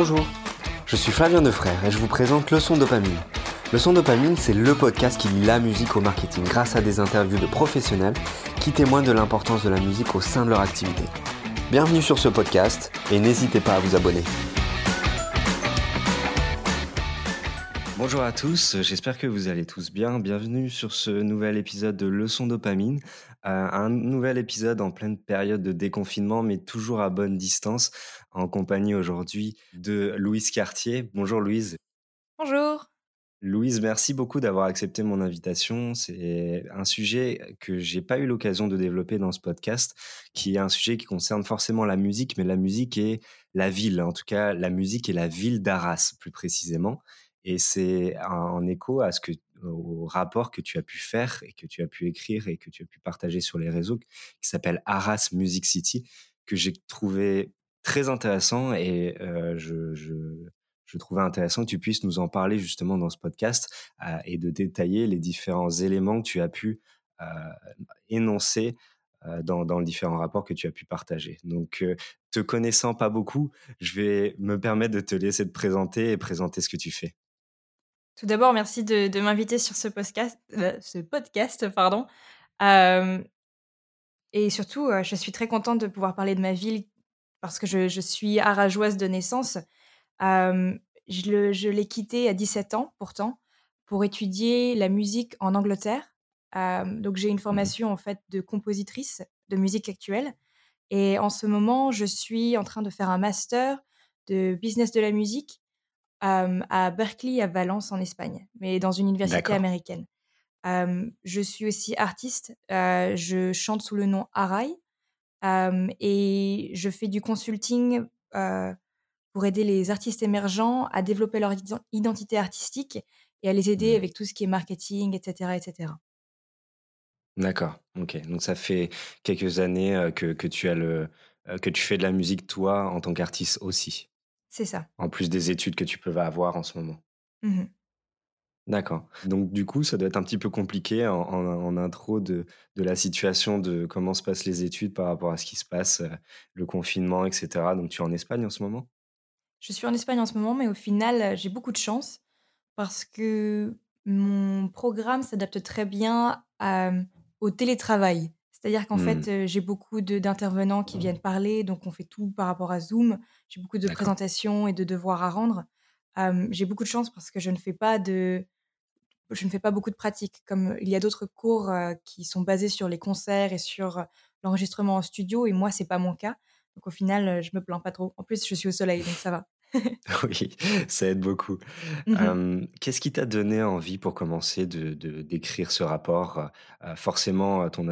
Bonjour, je suis Flavien Defrère et je vous présente Leçon Dopamine. Leçon Dopamine, c'est le podcast qui lie la musique au marketing grâce à des interviews de professionnels qui témoignent de l'importance de la musique au sein de leur activité. Bienvenue sur ce podcast et n'hésitez pas à vous abonner. Bonjour à tous, j'espère que vous allez tous bien. Bienvenue sur ce nouvel épisode de Leçon Dopamine. Euh, un nouvel épisode en pleine période de déconfinement, mais toujours à bonne distance, en compagnie aujourd'hui de Louise Cartier. Bonjour Louise. Bonjour. Louise, merci beaucoup d'avoir accepté mon invitation. C'est un sujet que j'ai pas eu l'occasion de développer dans ce podcast, qui est un sujet qui concerne forcément la musique, mais la musique et la ville, en tout cas la musique et la ville d'Arras plus précisément. Et c'est en écho à ce que, au rapport que tu as pu faire et que tu as pu écrire et que tu as pu partager sur les réseaux, qui s'appelle Arras Music City, que j'ai trouvé très intéressant et je, je, je, trouvais intéressant que tu puisses nous en parler justement dans ce podcast et de détailler les différents éléments que tu as pu énoncer dans, dans, les différents rapports que tu as pu partager. Donc, te connaissant pas beaucoup, je vais me permettre de te laisser te présenter et présenter ce que tu fais. Tout d'abord, merci de, m'inviter sur ce podcast, euh, ce podcast pardon. Euh, et surtout, euh, je suis très contente de pouvoir parler de ma ville parce que je, suis arageoise de naissance. je l'ai quittée à 17 ans pourtant pour étudier la musique en Angleterre. donc j'ai une mmh formation en fait de compositrice de musique actuelle. Et en ce moment, je suis en train de faire un master de business de la musique à Berkeley, à Valence, en Espagne, mais dans une université américaine. je suis aussi artiste. je chante sous le nom Arai et je fais du consulting pour aider les artistes émergents à développer leur identité artistique et à les aider mmh. avec tout ce qui est marketing, etc., etc. D'accord. Ok. Donc ça fait quelques années que, que tu as le que tu fais de la musique toi en tant qu'artiste aussi? C'est ça. En plus des études que tu peux avoir en ce moment. Mmh D'accord. Donc du coup, ça doit être un petit peu compliqué en, intro de, de, la situation de comment se passent les études par rapport à ce qui se passe, le confinement, etc. Donc tu es en Espagne en ce moment? Je suis en Espagne en ce moment, mais au final, j'ai beaucoup de chance parce que mon programme s'adapte très bien au télétravail. C'est-à-dire qu'en fait, mmh. j'ai beaucoup d'intervenants qui viennent parler, donc on fait tout par rapport à Zoom. J'ai beaucoup de présentations et de devoirs à rendre. j'ai beaucoup de chance parce que je ne fais pas de je ne fais pas beaucoup de pratiques, comme il y a d'autres cours, qui sont basés sur les concerts et sur, l'enregistrement en studio et moi, c'est pas mon cas. Donc au final, je me plains pas trop. En plus, je suis au soleil, donc ça va. Oui, ça aide beaucoup. Mmh qu'est-ce qui t'a donné envie pour commencer de d'écrire ce rapport? forcément, ton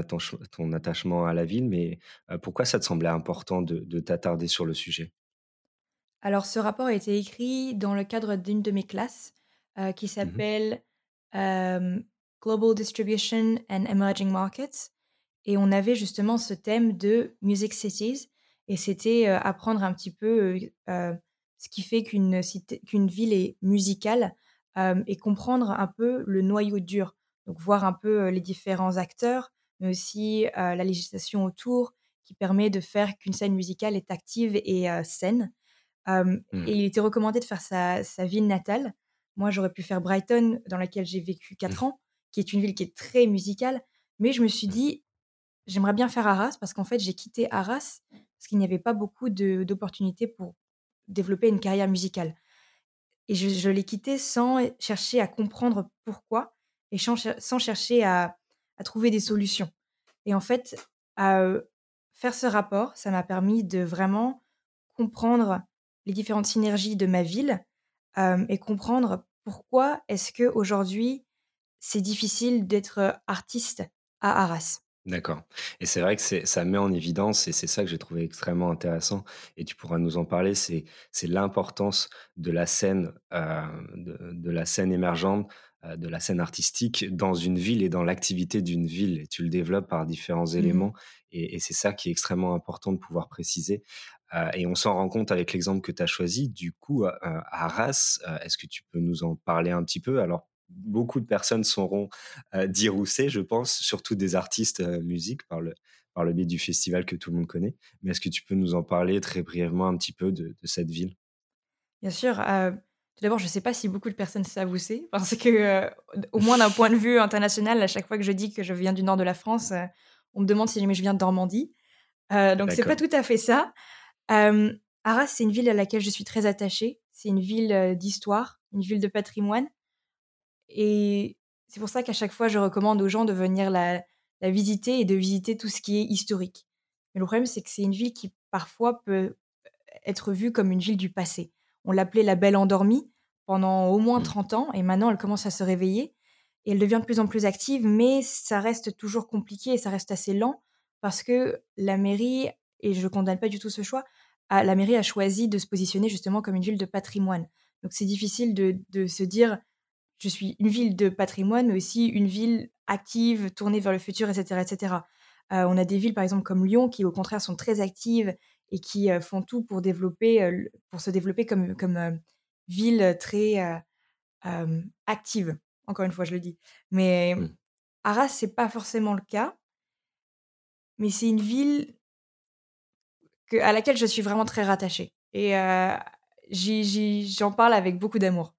ton attachement à la ville, mais pourquoi ça te semblait important de t'attarder sur le sujet? Alors ce rapport a été écrit dans le cadre d'une de mes classes, qui mmh s'appelle, Global Distribution and Emerging Markets et on avait justement ce thème de Music Cities et c'était, apprendre un petit peu, ce qui fait qu'une qu'une ville est musicale et comprendre un peu le noyau dur. Donc voir un peu les différents acteurs, mais aussi la législation autour qui permet de faire qu'une scène musicale est active et saine. Mmh. Et il était recommandé de faire sa, sa ville natale. Moi, j'aurais pu faire Brighton, dans laquelle j'ai vécu 4 mmh. ans, qui est une ville qui est très musicale. Mais je me suis mmh. dit, j'aimerais bien faire Arras parce qu'en fait, j'ai quitté Arras parce qu'il n'y avait pas beaucoup d'opportunités pour développer une carrière musicale. Et je, l'ai quitté sans chercher à comprendre pourquoi et sans, chercher à, trouver des solutions. Et en fait, faire ce rapport, ça m'a permis de vraiment comprendre les différentes synergies de ma ville et comprendre pourquoi est-ce que aujourd'hui c'est difficile d'être artiste à Arras. D'accord. Et c'est vrai que ça met en évidence, et c'est ça que j'ai trouvé extrêmement intéressant, et tu pourras nous en parler, c'est l'importance de la scène, euh, de, la scène émergente, euh, de la scène artistique dans une ville et dans l'activité d'une ville. Et tu le développes par différents mmh éléments, et, c'est ça qui est extrêmement important de pouvoir préciser. Euh, et on s'en rend compte avec l'exemple que tu as choisi. Du coup, à Arras, est-ce que tu peux nous en parler un petit peu? Alors, beaucoup de personnes sauront euh, dire où c'est, je pense, surtout des artistes euh, musique par le, par le biais du festival que tout le monde connaît. Mais est-ce que tu peux nous en parler très brièvement un petit peu de, cette ville? Bien sûr, tout d'abord, je ne sais pas si beaucoup de personnes savent où c'est parce que, au moins d'un point de vue international, à chaque fois que je dis que je viens du nord de la France, on me demande si jamais je viens de Normandie. Donc c'est pas tout à fait ça. Arras, c'est une ville à laquelle je suis très attachée. C'est une ville, d'histoire, une ville de patrimoine et c'est pour ça qu'à chaque fois, je recommande aux gens de venir la la visiter et de visiter tout ce qui est historique. Mais le problème, c'est que c'est une ville qui, parfois, peut être vue comme une ville du passé. On l'appelait la belle endormie pendant au moins Mmh. 30 ans et maintenant elle commence à se réveiller et elle devient de plus en plus active, mais ça reste toujours compliqué et ça reste assez lent parce que la mairie, et je ne condamne pas du tout ce choix, a la mairie a choisi de se positionner justement comme une ville de patrimoine. Donc c'est difficile de de se dire: «Je suis une ville de patrimoine, mais aussi une ville active, tournée vers le futur» et cetera et cetera. Heu, on a des villes par exemple comme Lyon qui au contraire sont très actives et qui, heu, font tout pour développer, heu, l pour se développer comme ville, très, active. Encore une fois, je le dis. Mais. Arras, c'est pas forcément le cas, mais c'est une ville que à laquelle je suis vraiment très rattachée et j'en parle avec beaucoup d'amour.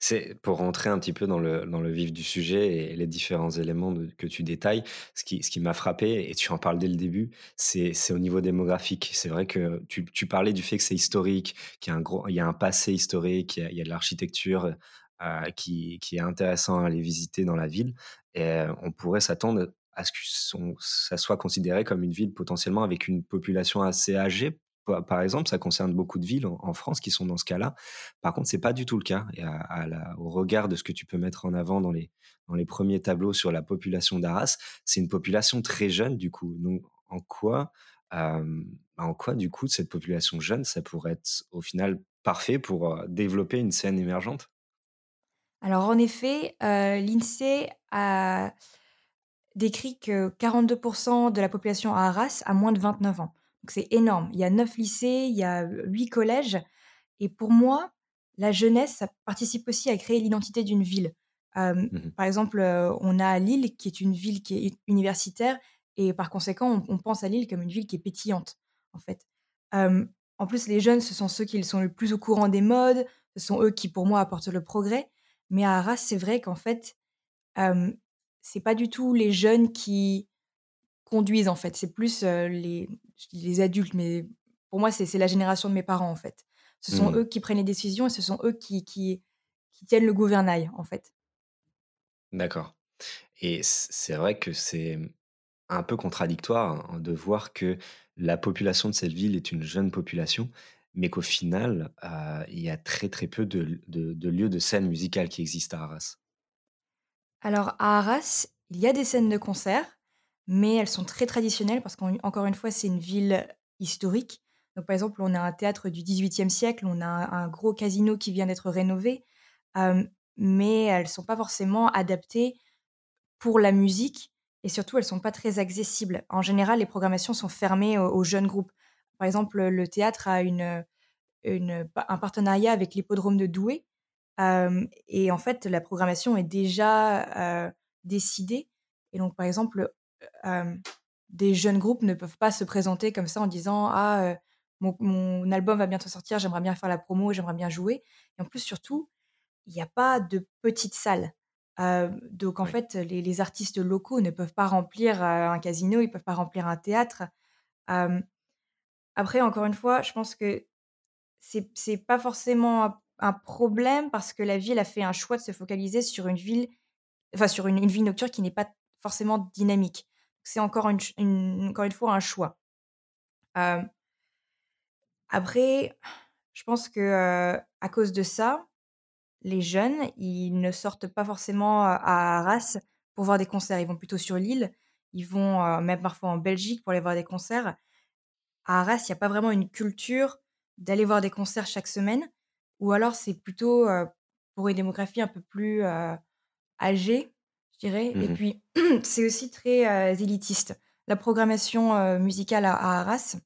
C'est pour rentrer un petit peu dans le vif du sujet et les différents éléments que tu détailles, ce qui m'a frappé et tu en parles dès le début, c'est au niveau démographique. C'est vrai que tu parlais du fait que c'est historique, qu'il y a un y a un passé historique, il y a de l'architecture, heu, qui est intéressant à aller visiter dans la ville et on pourrait s'attendre à ce que ça soit considéré comme une ville potentiellement avec une population assez âgée. Pa par exemple, ça concerne beaucoup de villes en France qui sont dans ce cas-là. Par contre, c'est pas du tout le cas au regard de ce que tu peux mettre en avant dans les premiers tableaux sur la population d'Arras, c'est une population très jeune du coup. En quoi, hem, en quoi du coup cette population jeune, ça pourrait être au final parfait pour, développer une scène émergente? Alors en effet, l'INSEE a décrit que 42% de la population à Arras a moins de 29 ans. C'est énorme. Il y a 9 lycées, il y a, 8 collèges et pour moi, la jeunesse, ça participe aussi à créer l'identité d'une ville. Mmh par exemple, on a Lille qui est une ville qui est universitaire et par conséquent, on on pense à Lille comme une ville qui est pétillante, en fait. En plus, les jeunes, ce sont ceux qui sont le plus au courant des modes, ce sont eux qui, pour moi, apportent le progrès. Mais à Arras, c'est vrai qu'en fait, c'est pas du tout les jeunes qui conduisent, en fait, c'est plus, les je dis les adultes, mais pour moi, c'est la génération de mes parents, en fait. Ce sont Mmh. eux qui prennent les décisions et ce sont eux qui qui qui tiennent le gouvernail, en fait. D'accord et c'est vrai que c'est, un peu contradictoire, hein, de voir que la population de cette ville est une jeune population, mais qu'au final, heu, il y a très, très peu de de de lieux de scène musicale qui existent à Arras. Alors à Arras, il y a des scènes de concert, mais elles sont très traditionnelles parce qu'encore une fois, c'est une ville historique. Donc par exemple, on a un théâtre du XVIIIe siècle, on a un gros casino qui vient d'être rénové, mais elles sont pas forcément adaptées pour la musique et surtout, elles sont pas très accessibles. En général, les programmations sont fermées aux jeunes groupes. Par exemple, le théâtre a un partenariat avec l'hippodrome de Douai, et en fait, la programmation est déjà, décidée et donc par exemple, des jeunes groupes ne peuvent pas se présenter comme ça en disant: «Ah, mon mon album va bientôt sortir, j'aimerais bien faire la promo, j'aimerais bien jouer» et en plus, surtout, il y a pas de petites salles. Heu, donc en Oui. fait, les les artistes locaux ne peuvent pas remplir, un casino, ils peuvent pas remplir un théâtre. Après encore une fois, je pense que c'est c'est pas forcément un un problème parce que la ville a fait un choix de se focaliser sur une ville enfin sur une une vie nocturne qui n'est pas forcément dynamique. C'est encore une fois un choix. Après, je pense que, à cause de ça, les jeunes, ils ne sortent pas forcément à Arras pour voir des concerts. Ils vont plutôt sur l'île, ils vont, même parfois en Belgique pour aller voir des concerts. À Arras, il y a pas vraiment une culture d'aller voir des concerts chaque semaine ou alors c'est plutôt, pour une démographie un peu plus, âgée, je dirais et Mmh puis c'est aussi très, heu, élitiste. La programmation, heu, musicale à à Arras,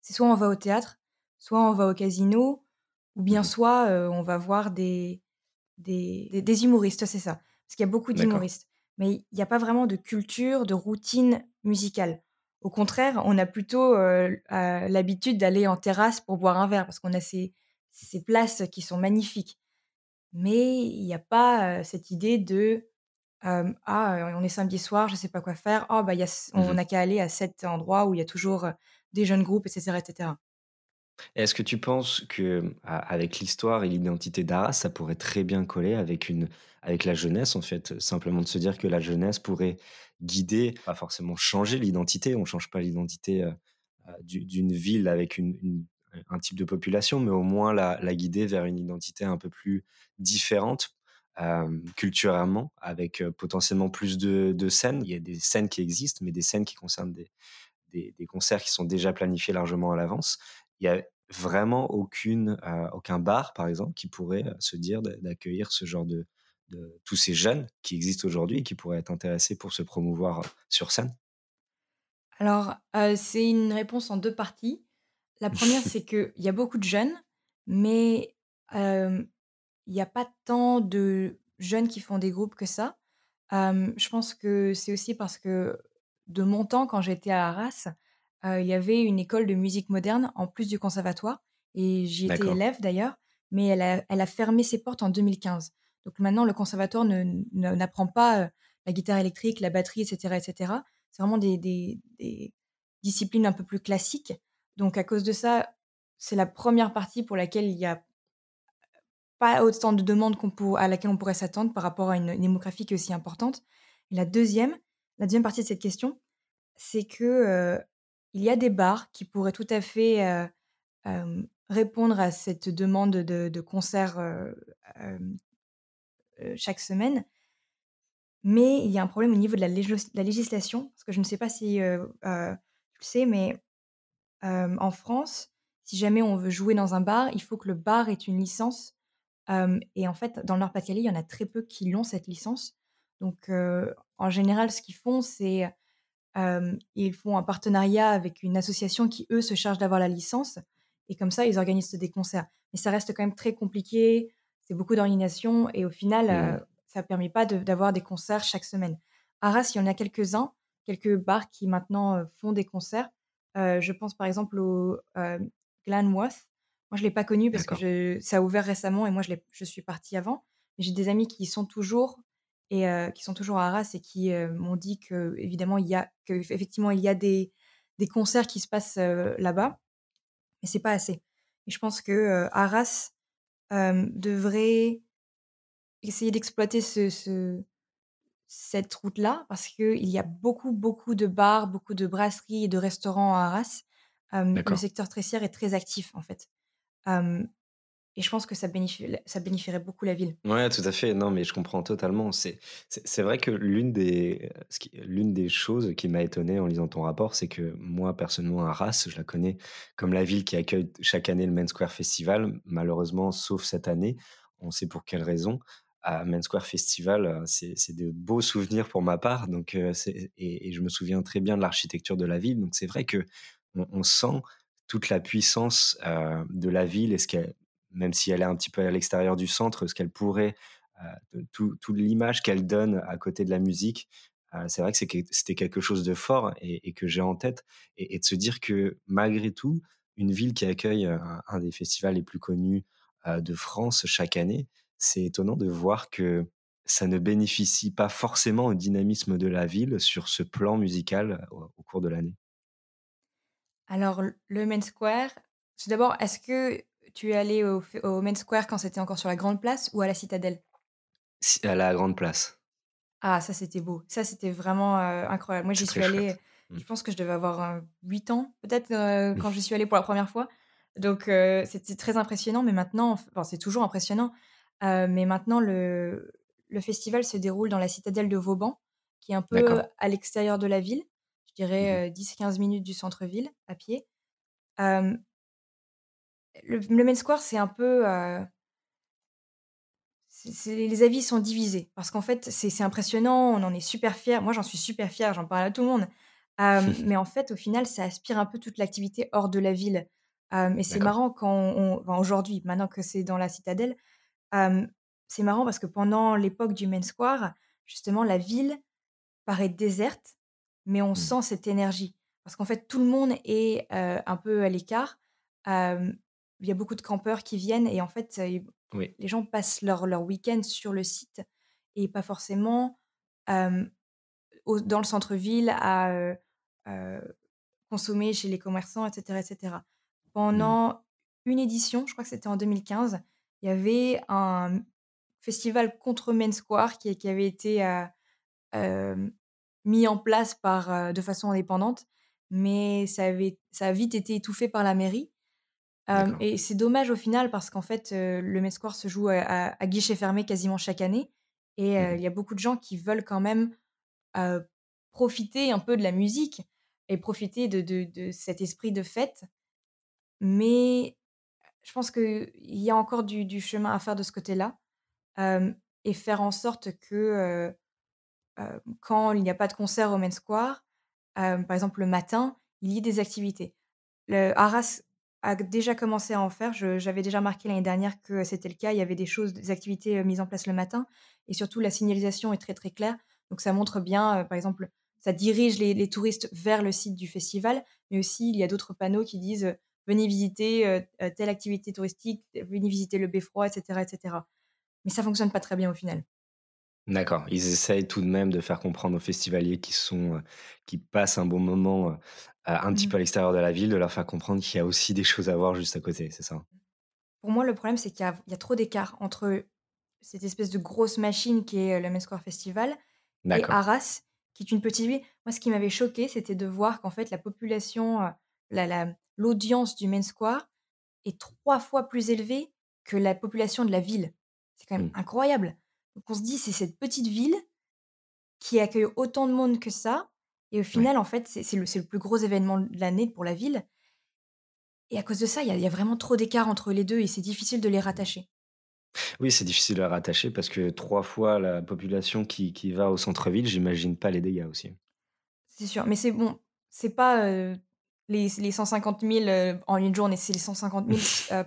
c'est soit on va au théâtre, soit on va au casino ou bien Mmh soit, heu, on va voir des des des des humoristes, c'est ça. Parce qu'il y a beaucoup d'humoristes. Mais il y a pas vraiment de culture, de routine musicale. Au contraire, on a plutôt, l'habitude d'aller en terrasse pour boire un verre parce qu'on a ces ces places qui sont magnifiques. Mais il y a pas, cette idée de, «Ah, on est samedi soir, je sais pas quoi faire. Oh bah, y a on Mmh n'a qu'à aller à cet endroit où il y a toujours, des jeunes groupes» et cetera et cetera. Est-ce que tu penses que, a avec l'histoire et l'identité d'Arras, ça pourrait très bien coller avec une avec la jeunesse, en fait? Simplement de se dire que la jeunesse pourrait guider, pas forcément changer l'identité, on change pas l'identité, d'une ville avec une une un type de population, mais au moins la la guider vers une identité un peu plus différente, culturellement, avec, potentiellement plus de de scènes. Il y a des scènes qui existent, mais des scènes qui concernent des des des concerts qui sont déjà planifiés largement à l'avance. Il y a vraiment aucune, aucun bar, par exemple, qui pourrait, se dire d'a d'accueillir ce genre de de tous ces jeunes qui existent aujourd'hui et qui pourraient être intéressés pour se promouvoir, sur scène? Alors, c'est une réponse en 2 parties. La première, c'est qu'il y a beaucoup de jeunes, mais, il y a pas tant de jeunes qui font des groupes que ça. Je pense que c'est aussi parce que de mon temps, quand j'étais à Arras, il y avait une école de musique moderne en plus du conservatoire et j'y étais élève d'ailleurs, mais elle a elle a fermé ses portes en 2015. Donc maintenant le conservatoire ne ne n'apprend pas, la guitare électrique, la batterie et cetera et cetera. C'est vraiment des des des disciplines un peu plus classiques. Donc à cause de ça, c'est la première partie pour laquelle il y a pas autant de demandes à laquelle on pourrait s'attendre par rapport à une démographie qui est aussi importante. Et la deuxième, la deuxième partie de cette question, c'est que, heu, il y a des bars qui pourraient tout à fait, heu, hem, répondre à cette demande de de concerts, chaque semaine. Mais il y a un problème au niveau de la la législation, parce que je ne sais pas si, tu le sais, mais, en France, si jamais on veut jouer dans un bar, il faut que le bar ait une licence et en fait, dans le Nord-Pas-de-Calais, il y en a très peu qui l'ont cette licence. Donc en général, ce qu'ils font, c'est, ils font un partenariat avec une association qui, eux, se charge d'avoir la licence et comme ça, ils organisent des concerts. Mais ça reste quand même très compliqué, c'est beaucoup d'organisation et au final, Mmh. ça permet pas de d'avoir des concerts chaque semaine. À Arras, il y en a quelques-uns, quelques bars qui maintenant, font des concerts. Je pense par exemple au, hem, Glenworth. Moi, je l'ai pas connu parce que je ça a ouvert récemment et moi je suis partie avant. Mais j'ai des amis qui y sont toujours et qui sont toujours à Arras et qui, m'ont dit qu'évidemment il y a qu'effectivement il y a des des concerts qui se passent, là-bas, mais c'est pas assez. Et je pense que, Arras, devrait essayer d'exploiter ce ce cette route-là parce qu'il y a beaucoup, beaucoup de bars, beaucoup de brasseries et de restaurants à Arras. Le secteur tertiaire est très actif en fait. Et je pense que ça bénéfi ça bénéfierait beaucoup la ville. Ouais, tout à fait. Non, mais je comprends totalement. C'est vrai que qui l'une des choses qui m'a étonné en lisant ton rapport, c'est que moi, personnellement, Arras, je la connais comme la ville qui accueille chaque année le Main Square Festival. Malheureusement, sauf cette année, on sait pour quelle raison. À Main Square Festival, heu, c'est de beaux souvenirs pour ma part, donc et et je me souviens très bien de l'architecture de la ville, donc c'est vrai qu'on on sent toute la puissance, de la ville même si elle est un petit peu à l'extérieur du centre, ce qu'elle pourrait, tout l'image qu'elle donne à côté de la musique, c'est vrai que c'était quelque chose de fort et que j'ai en tête et de se dire que malgré tout, une ville qui accueille, un des festivals les plus connus, de France chaque année, c'est étonnant de voir que ça ne bénéficie pas forcément au dynamisme de la ville sur ce plan musical, au cours de l'année. Alors le Main Square, tout d'abord, est-ce que tu es allé au Main Square quand c'était encore sur la grande place ou à la Citadelle? À la grande place, Ah ça c'était beau, ça c'était vraiment, incroyable. Moi j'y suis allée. Mmh. je pense que je devais avoir, heu, 8 ans peut-être, heu, quand j'y suis allée pour la première fois. Donc c'était très impressionnant, mais maintenant enfin c'est toujours impressionnant, mais maintenant le le festival se déroule dans la citadelle de Vauban, qui est un peu à l'extérieur de la ville. Mmh dirais, heu, 10-15 minutes du centre-ville à pied. Le le Main Square c'est un peu, les avis sont divisés parce qu'en fait, c'est impressionnant, on en est super fiers. Moi, j'en suis super fière, j'en parle à tout le monde. Mais en fait, au final, ça aspire un peu toute l'activité hors de la ville. Et c'est marrant quand on enfin, aujourd'hui, maintenant que c'est dans la citadelle, c'est marrant parce que pendant l'époque du Main Square, justement, la ville paraît déserte, mais on Mmh. sent cette énergie. Parce qu'en fait, tout le monde est, heu, un peu à l'écart. Il y a beaucoup de campeurs qui viennent et en fait, Oui. les gens passent leur leur week-end sur le site et pas forcément, au dans le centre-ville à, heu heu, consommer chez les commerçants et cetera et cetera. Mmh. Pendant une édition, je crois que c'était en 2015, il y avait un festival contre Main Square qui qui avait été, mis en place par, heu, de façon indépendante, mais ça avait ça a vite été étouffé par la mairie, et c'est dommage au final parce qu'en fait, le Main Square se joue à à à guichet fermé quasiment chaque année. Et Mmh. il y a beaucoup de gens qui veulent quand même, profiter un peu de la musique et profiter de de de cet esprit de fête. Mais je pense qu'il y a encore du du chemin à faire de ce côté-là, et faire en sorte que, quand il n'y a pas de concert au Main Square, par exemple le matin, il y ait des activités. Le Arras a déjà commencé à en faire. J'avais déjà remarqué l'année dernière que c'était le cas. Il y avait des choses, des activités, mises en place le matin et surtout la signalisation est très, très claire. Donc ça montre bien, par exemple, ça dirige les touristes vers le site du festival, mais aussi il y a d'autres panneaux qui disent, «Venez visiter, telle activité touristique, venez visiter le beffroi» et cetera et cetera. Mais ça fonctionne pas très bien au final. D'accord. Ils essayent tout de même de faire comprendre aux festivaliers qui sont, heu, qui passent un bon moment, heu, un petit Mmh peu à l'extérieur de la ville, de leur faire comprendre qu'il y a aussi des choses à voir juste à côté, c'est ça? Pour moi, le problème, c'est qu'il y a il y a trop d'écart entre cette espèce de grosse machine qui est, heu, le Main Square Festival et. Arras, qui est une petite ville. Moi, ce qui m'avait choqué, c'était de voir qu'en fait la population, heu, la la l'audience du Main Square est 3 fois plus élevée que la population de la ville. C'est quand même Mmh. incroyable. Donc on se dit: «C'est cette petite ville qui accueille autant de monde que ça» et au final, en fait, c'est le le plus gros événement de l'année pour la ville et à cause de ça, il y a il y a vraiment trop d'écart entre les 2 et c'est difficile de les rattacher. Oui, c'est difficile à rattacher parce que 3 fois la population qui qui va au centre-ville, j'imagine pas les dégâts aussi. C'est sûr, mais c'est bon, c'est pas, heu, les les 150 000, heu, en une journée, c'est les 150 000 s heu, S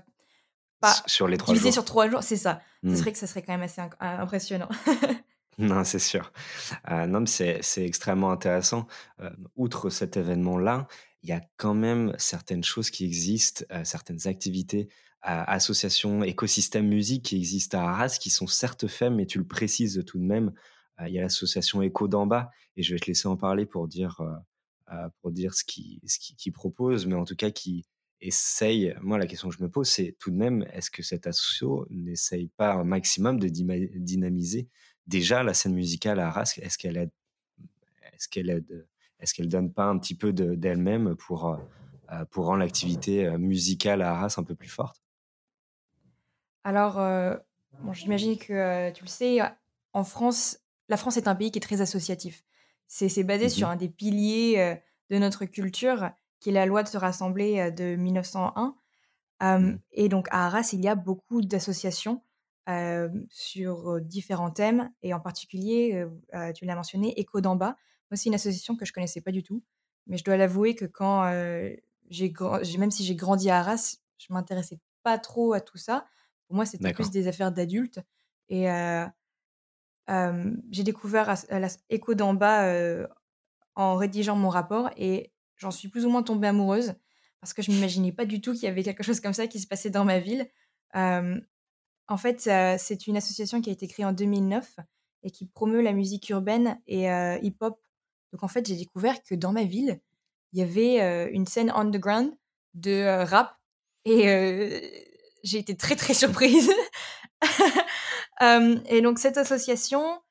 pas sur les 3 divisé jours. sur 3 jours, c'est ça. Ce Mmh. serait que ça serait quand même assez im impressionnant. Non, c'est sûr. Heu, non, c'est extrêmement intéressant. Hem, outre cet événement-là, il y a quand même certaines choses qui existent, certaines activités, associations, écosystèmes musique qui existent à Arras, qui sont certes faits, mais tu le précises tout de même. Il y a l'association Écho d'en bas et je vais te laisser en parler pour dire, pour dire ce qu'ils ce qu'ils qu'ils proposent, mais en tout cas qui essayent moi, la question que je me pose, c'est tout de même, est-ce que cette asso n'essaye pas un maximum de dynamiser déjà la scène musicale à Arras? Est-ce qu'elle aide est-ce qu'elle aide, est-ce qu'elle donne pas un petit peu de d'elle-même pour, heu heu, pour rendre l'activité, heu, musicale à Arras un peu plus forte? Alors, bon, j'imagine que, tu le sais, en France, la France est un pays qui est très associatif. C'est basé Mmh sur un des piliers, de notre culture, qui est la loi de se rassembler, heu, de 1901. Hem Mmh. et donc à Arras, il y a beaucoup d'associations, sur, différents thèmes et en particulier, heu, tu l'as mentionné, Écho d'en bas. Moi, c'est une association que je connaissais pas du tout, mais je dois l'avouer que quand, j'ai même si j'ai grandi à Arras, je m'intéressais pas trop à tout ça. Pour moi, c'était plus des affaires d'adultes et j'ai découvert Écho d'en bas, en rédigeant mon rapport et j'en suis plus ou moins tombée amoureuse parce que je m'imaginais pas du tout qu'il y avait quelque chose comme ça qui se passait dans ma ville. En fait, c'est une association qui a été créée en 2009 et qui promeut la musique urbaine et heu, hip-hop. Donc en fait, j'ai découvert que dans ma ville, il y avait, heu, une scène underground de, heu, rap et j'ai été très, très surprise. Et donc cette association,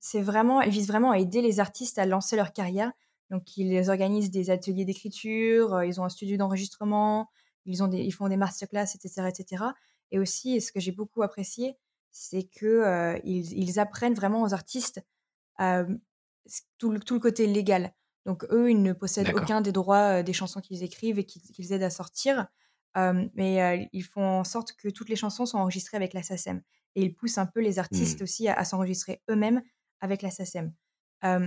c'est vraiment elle vise vraiment à aider les artistes à lancer leur carrière. Donc ils organisent des ateliers d'écriture, ils ont un studio d'enregistrement, ils ont des ils font des masterclass et cetera et aussi, ce que j'ai beaucoup apprécié, c'est que, heu, ils ils apprennent vraiment aux artistes, tout le tout le côté légal. Donc eux, ils ne possèdent aucun des droits, des chansons qu'ils écrivent et qu'ils qu'ils aident à sortir. Mais ils font en sorte que toutes les chansons sont enregistrées avec la SACEM et ils poussent un peu les artistes Mmh. aussi à à s'enregistrer eux-mêmes avec la SACEM.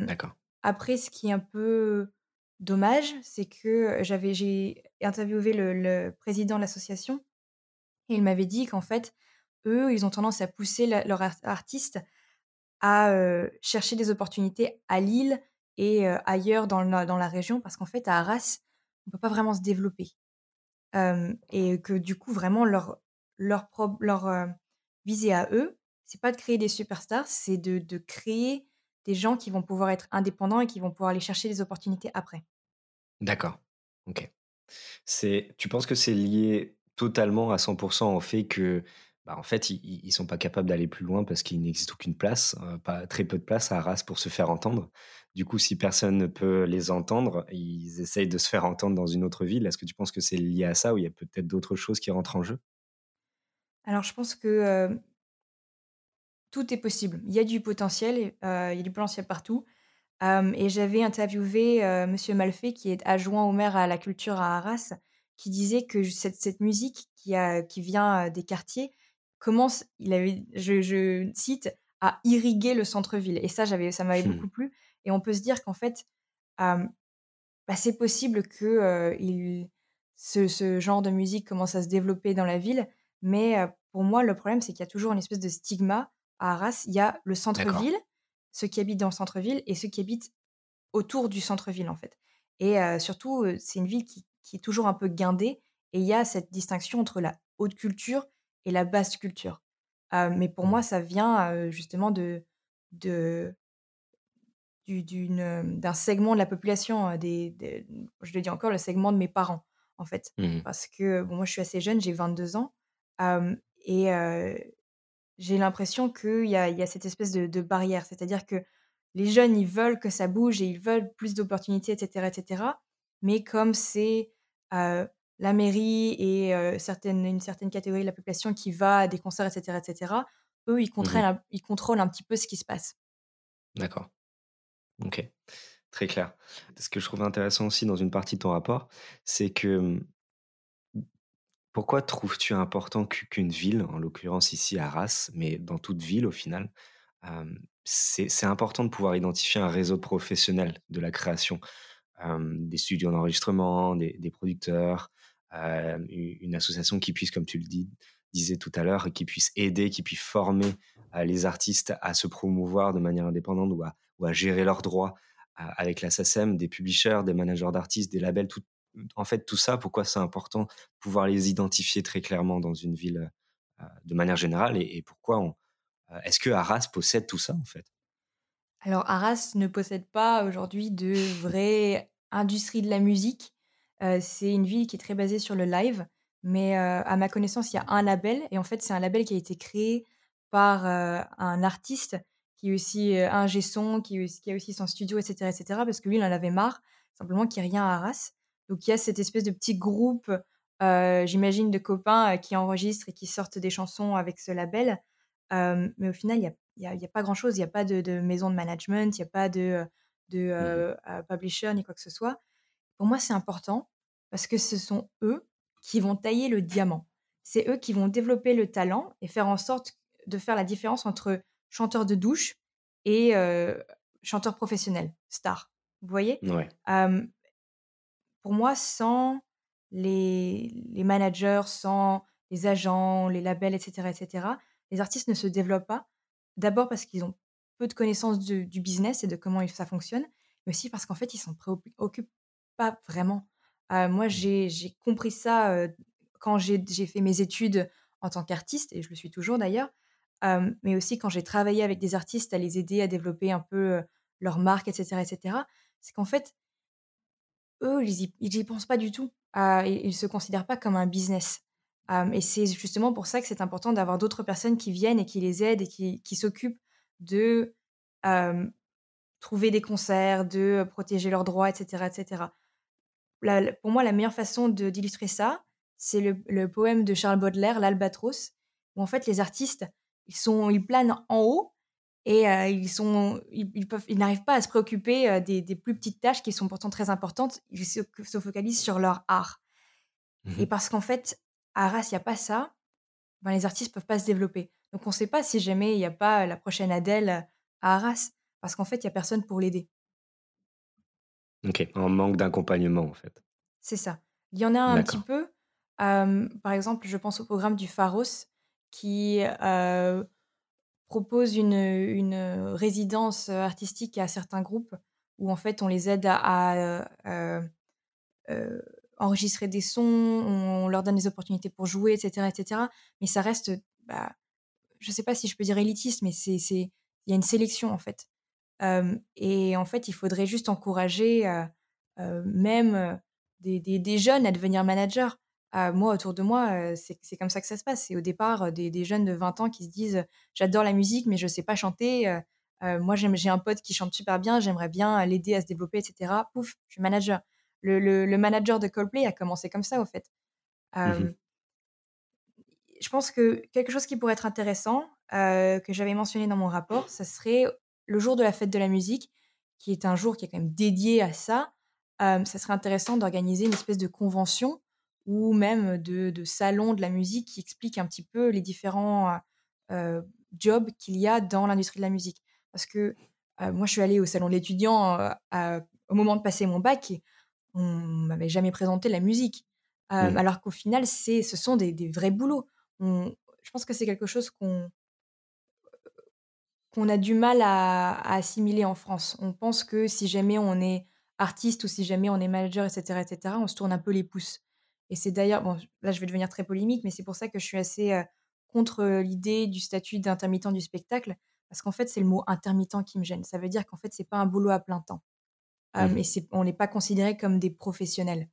D'accord. Après ce qui est un peu dommage, c'est que j'avais j'ai interviewé le président de l'association et il m'avait dit qu'en fait, eux, ils ont tendance à pousser leurs art artistes à, chercher des opportunités à Lille et ailleurs dans la région parce qu'en fait, à Arras, on peut pas vraiment se développer. et que du coup, vraiment, leur, leur, visée à eux, c'est pas de créer des superstars, c'est de créer des gens qui vont pouvoir être indépendants et qui vont pouvoir aller chercher des opportunités après. D'accord. OK. C'est tu penses que c'est lié totalement à 100% au fait que, bah, en fait, ils ils sont pas capables d'aller plus loin parce qu'il n'existe aucune place, heu, pas très peu de place à Arras pour se faire entendre. Du coup, si personne ne peut les entendre, ils essayent de se faire entendre dans une autre ville. Est-ce que tu penses que c'est lié à ça ou il y a peut-être d'autres choses qui rentrent en jeu? Alors je pense que, heu, tout est possible. Il y a du potentiel heu, il y a du potentiel partout. Hem et j'avais interviewé, heu, monsieur Malfait qui est adjoint au maire à la culture à Arras, qui disait que cette cette musique qui a qui vient, heu, des quartiers commence il avait je je cite: «à irriguer le centre-ville» et ça j'avais ça m'avait Mmh. beaucoup plu et on peut se dire qu'en fait, bah, c'est possible que, il ce ce genre de musique commence à se développer dans la ville, mais pour moi, le problème, c'est qu'il y a toujours une espèce de stigma à Arras. Il y a le centre-ville, ceux qui habitent dans le centre-ville et ceux qui habitent autour du centre-ville, en fait et surtout, c'est une ville qui qui est toujours un peu guindée et il y a cette distinction entre la haute culture et la basse culture. Mais pour moi, Mmh. ça vient, justement de d'un segment de la population, heu, des des je le dis encore, le segment de mes parents, en fait. Mmh Parce que, bon, moi, je suis assez jeune, j'ai 22 ans, et j'ai l'impression qu'il y a il y a cette espèce de de barrière. C'est-à-dire que les jeunes, ils veulent que ça bouge et ils veulent plus d'opportunités et cetera et cetera. Mais comme c'est, la mairie et certaines une certaine catégorie de la population qui va à des concerts et cetera et cetera, eux, ils Mmh contraignent un ils contrôlent un petit peu ce qui se passe. D'accord. OK. Très clair. Ce que je trouve intéressant aussi dans une partie de ton rapport, c'est que, mmh, pourquoi trouves-tu important qu'u qu'une ville, en l'occurrence ici Arras, mais dans toute ville au final, c'est important de pouvoir identifier un réseau professionnel de la création? Des studios d'enregistrement, des producteurs, une association qui puisse, comme tu le dis disais tout à l'heure, qui puisse aider, qui puisse former, les artistes à se promouvoir de manière indépendante ou à gérer leurs droits, avec la SACEM, des publishers, des managers d'artistes, des labels, tout en fait, tout ça, pourquoi c'est important pouvoir les identifier très clairement dans une ville, heu, de manière générale et pourquoi heu, est-ce que Arras possède tout ça, en fait? Alors Arras ne possède pas aujourd'hui de vraie industrie de la musique. Heu, c'est une ville qui est très basée sur le live, mais à ma connaissance, il y a un label et en fait, c'est un label qui a été créé par, un artiste qui est aussi, heu, ingé son, qui qui a aussi son studio et cetera et cetera parce que lui, il en avait marre simplement qu'il y ait rien à Arras. Donc il y a cette espèce de petit groupe, j'imagine de copains, qui enregistrent et qui sortent des chansons avec ce label. Mais au final, il y a y a il y a pas grand-chose. Il y a pas de de maison de management, il y a pas de, Mmh publisher ni quoi que ce soit. Pour moi, c'est important parce que ce sont eux qui vont tailler le diamant. C'est eux qui vont développer le talent et faire en sorte de faire la différence entre chanteur de douche et chanteur professionnel, star. Vous voyez? Ouais. Pour moi, sans les les managers, sans les agents, les labels et cetera et cetera, les artistes ne se développent pas. D'abord parce qu'ils ont peu de connaissances du du business et de comment ça fonctionne, mais aussi parce qu'en fait, ils s'en préoccupent pas vraiment. Heu, moi, Mmh. j'ai compris ça, quand j'ai fait mes études en tant qu'artiste et je le suis toujours d'ailleurs, mais aussi quand j'ai travaillé avec des artistes à les aider à développer un peu, leur marque et cetera et cetera. C'est qu'en fait, eux, ils y ils y pensent pas du tout. Ils ils se considèrent pas comme un business. Et c'est justement pour ça que c'est important d'avoir d'autres personnes qui viennent et qui les aident et qui s'occupent de, trouver des concerts, de, protéger leurs droits et cetera et cetera. La l pour moi, la meilleure façon d'illustrer ça, c'est le le poème de Charles Baudelaire, «L'Albatros», où en fait les artistes, ils sont ils planent en haut et heu, ils sont ils ils peuvent ils n'arrivent pas à se préoccuper, heu, des des plus petites tâches qui sont pourtant très importantes. Ils se se focalisent sur leur art Mmh et parce qu'en fait, à Arras, il y a pas ça, ben, les artistes peuvent pas se développer. Donc on ne sait pas si jamais il y a pas la prochaine Adèle, à Arras, parce qu'en fait, il y a personne pour l'aider. OK, en manque d'accompagnement, en fait. C'est ça. Il y en a un petit peu, par exemple, je pense au programme du Pharos qui, propose une, résidence, artistique à certains groupes où en fait on les aide à heu heu enregistrer des sons, on leur donne des opportunités pour jouer, etc., etc. Mais ça reste, bah, je sais pas si je peux dire élitiste, mais c'est, il y a une sélection en fait. et en fait, il faudrait juste encourager même des, des, jeunes à devenir managers. Moi, autour de moi, c'est comme ça que ça se passe. C'est au départ des, des, jeunes de 20 ans qui se disent J'adore la musique, mais je sais pas chanter. moi, j'ai un pote qui chante super bien, j'aimerais bien l'aider à se développer, etc. Pouf, je suis manager. Le, le, manager de Coldplay a commencé comme ça, au fait. Mmh je pense que quelque chose qui pourrait être intéressant, que j'avais mentionné dans mon rapport, ça serait le jour de la fête de la musique, qui est un jour qui est quand même dédié à ça. ça serait intéressant d'organiser une espèce de convention ou même de, de, salon de la musique qui explique un petit peu les différents jobs qu'il y a dans l'industrie de la musique. Parce que moi, je suis allée au salon de l'étudiant au moment de passer mon bac et on m'avait jamais présenté la musique. Mmh. Alors qu'au final, ce sont des, des vrais boulots je pense que c'est quelque chose qu'on qu'on a du mal à, assimiler en France. On pense que si jamais on est artiste ou si jamais on est manager, etc., etc., on se tourne un peu les pouces. Et c'est d'ailleurs, bon, là je vais devenir très polémique, mais c'est pour ça que je suis assez contre l'idée du statut d'intermittent du spectacle, parce qu'en fait c'est le mot intermittent qui me gêne. Ça veut dire qu'en fait c'est pas un boulot à plein temps. Mmh et on n'est pas considéré comme des professionnels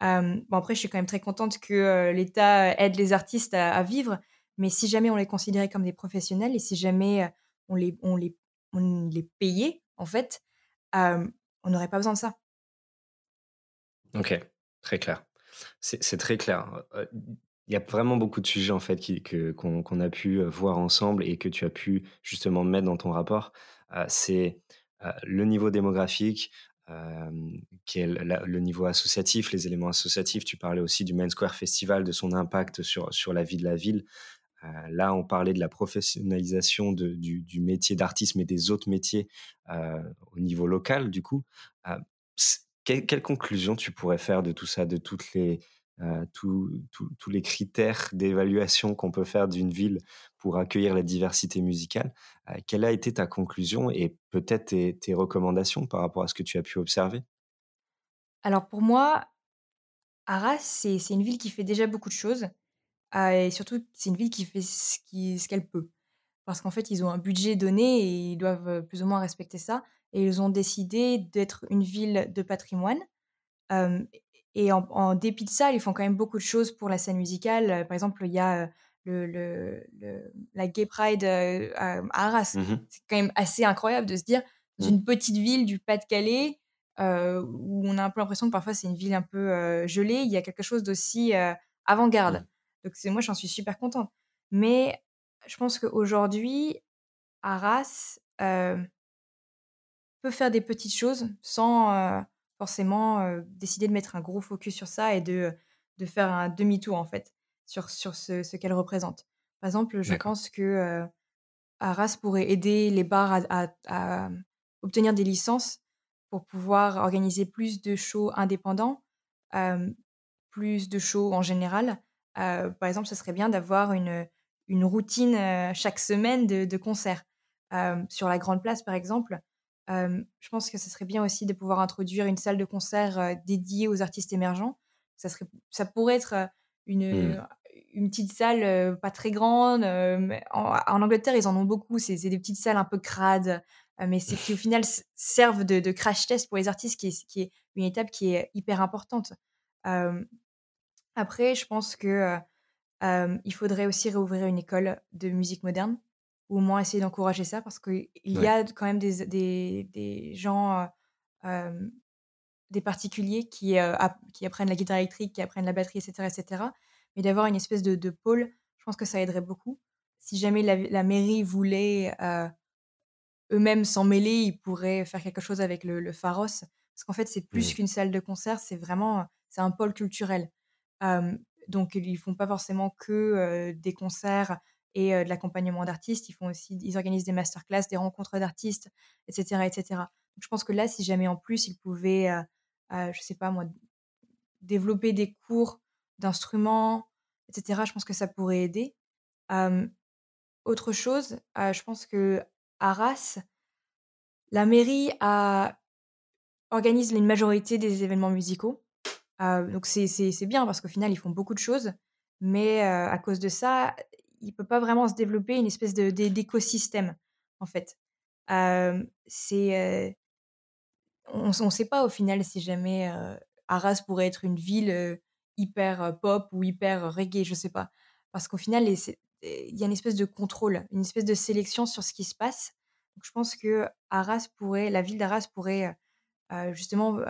bon, après, je suis quand même très contente que l'État aide les artistes à, vivre, mais si jamais on les considérait comme des professionnels et si jamais on les, on les, on les payait, en fait, on n'aurait pas besoin de ça. Ok, très clair. C'est très clair. Il y a vraiment beaucoup de sujets en fait qu'on a pu voir ensemble et que tu as pu justement mettre dans ton rapport. c'est le niveau démographique, le niveau associatif, les éléments associatifs. Tu parlais aussi du Main Square Festival, de son impact sur, sur la vie de la ville. là, on parlait de la professionnalisation du, du, métier d'artiste, mais des autres métiers au niveau local, du coup. Quelle conclusion tu pourrais faire de tout ça, de toutes les, tous les critères d'évaluation qu'on peut faire d'une ville pour accueillir la diversité musicale? quelle a été ta conclusion et peut-être tes, recommandations par rapport à ce que tu as pu observer? Alors pour moi, Arras, c'est une ville qui fait déjà beaucoup de choses. et surtout, c'est une ville qui fait ce qu'elle peut. Parce qu'en fait, ils ont un budget donné et ils doivent plus ou moins respecter ça. Et ils ont décidé d'être une ville de patrimoine. Et en, dépit de ça, ils font quand même beaucoup de choses pour la scène musicale. Par exemple, il y a le, le, la Gay Pride à Arras. Mmh c'est quand même assez incroyable de se dire, dans mmh. une petite ville du Pas-de-Calais, où on a un peu l'impression que parfois c'est une ville un peu gelée, il y a quelque chose d'aussi avant-garde. Mmh. Donc c'est moi, j'en suis super contente. Mais je pense qu'aujourd'hui, Arras peut faire des petites choses sans forcément décider de mettre un gros focus sur ça et de, de faire un demi-tour en fait sur, sur ce, ce qu'elle représente. Par exemple, je pense que Arras pourrait aider les bars à, obtenir des licences pour pouvoir organiser plus de shows indépendants, plus de shows en général. par exemple, ce serait bien d'avoir une, une routine chaque semaine de, de concerts. sur la Grande Place, par exemple, je pense que ce serait bien aussi de pouvoir introduire une salle de concert dédiée aux artistes émergents. Ça, serait, ça pourrait être une, mmh. une petite salle pas très grande. en, Angleterre, ils en ont beaucoup. C'est des petites salles un peu crades, mais c'est qui au final servent de, crash test pour les artistes, qui est, qui est une étape qui est hyper importante. après, je pense que il faudrait aussi réouvrir une école de musique moderne ou au moins essayer d'encourager ça parce qu'il y a quand même des, des, des gens, des particuliers qui, qui apprennent la guitare électrique, qui apprennent la batterie, etc. etc. Mais d'avoir une espèce de, de, pôle, je pense que ça aiderait beaucoup. Si jamais la, mairie voulait eux-mêmes s'en mêler, ils pourraient faire quelque chose avec le, le Pharos. Parce qu'en fait, c'est plus mmh. qu'une salle de concert, c'est vraiment c'est un pôle culturel. donc, ils font pas forcément que des concerts et de l'accompagnement d'artistes. Ils font aussi, ils organisent des masterclass, des rencontres d'artistes, etc., etc. Je pense que là, si jamais en plus ils pouvaient, je sais pas moi, développer des cours d'instruments, etc., je pense que ça pourrait aider. autre chose, je pense que Arras, la mairie organise une majorité des événements musicaux. donc c'est bien parce qu'au final, ils font beaucoup de choses, mais à cause de ça, il peut pas vraiment se développer une espèce de d'écosystème, en fait. c'est, on ne sait pas au final si jamais, Arras pourrait être une ville, hyper, pop ou hyper reggae, je sais pas. Parce qu'au final, il y a une espèce de contrôle, une espèce de sélection sur ce qui se passe. Donc je pense que Arras pourrait la ville d'Arras pourrait, justement,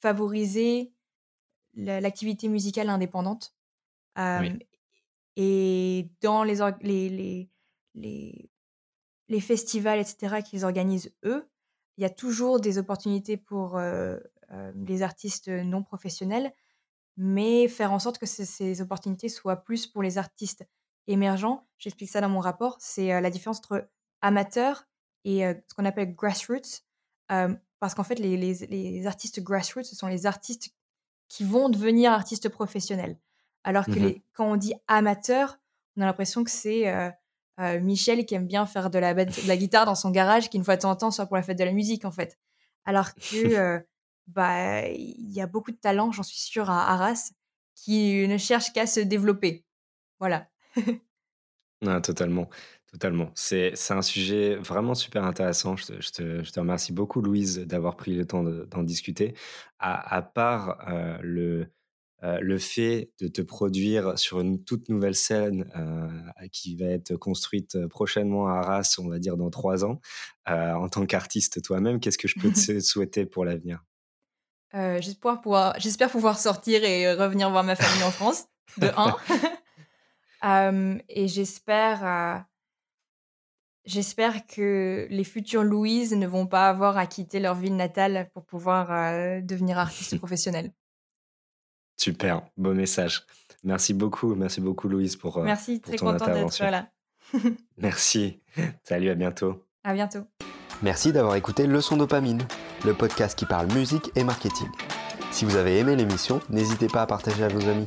favoriser l'activité musicale indépendante. Et dans les, les, les, les, festivals, etc., qu'ils organisent eux, il y a toujours des opportunités pour les artistes non professionnels, mais faire en sorte que ces, opportunités soient plus pour les artistes émergents. J'explique ça dans mon rapport. C'est la différence entre amateur et ce qu'on appelle grassroots. parce qu'en fait, les, les, artistes grassroots, ce sont les artistes qui vont devenir artistes professionnels. Alors que mmh les, quand on dit amateur, on a l'impression que c'est euh, euh, Michel qui aime bien faire de la, de la, guitare dans son garage, qui une fois de temps en temps soit pour la fête de la musique en fait. Alors que euh, bah il y a beaucoup de talents, j'en suis sûre à Arras, qui ne cherchent qu'à se développer. Voilà. non, totalement. Totalement. C'est un sujet vraiment super intéressant. Je te, je te, je te remercie beaucoup, Louise, d'avoir pris le temps d'en discuter. À, à part le, euh, le fait de te produire sur une toute nouvelle scène euh, qui va être construite prochainement à Arras, on va dire dans trois ans, euh, en tant qu'artiste toi-même, qu'est-ce que je peux te souhaiter pour l'avenir? J'espère pouvoir, pouvoir sortir et revenir voir ma famille en France, de un. et j'espère J'espère que les futures Louise ne vont pas avoir à quitter leur ville natale pour pouvoir devenir artiste professionnel. Super, beau message. Merci beaucoup, merci beaucoup Louise pour, euh, merci, très content d'être là. merci, salut, à bientôt. À bientôt. Merci d'avoir écouté Leçon Dopamine, le podcast qui parle musique et marketing. Si vous avez aimé l'émission, n'hésitez pas à partager à vos amis.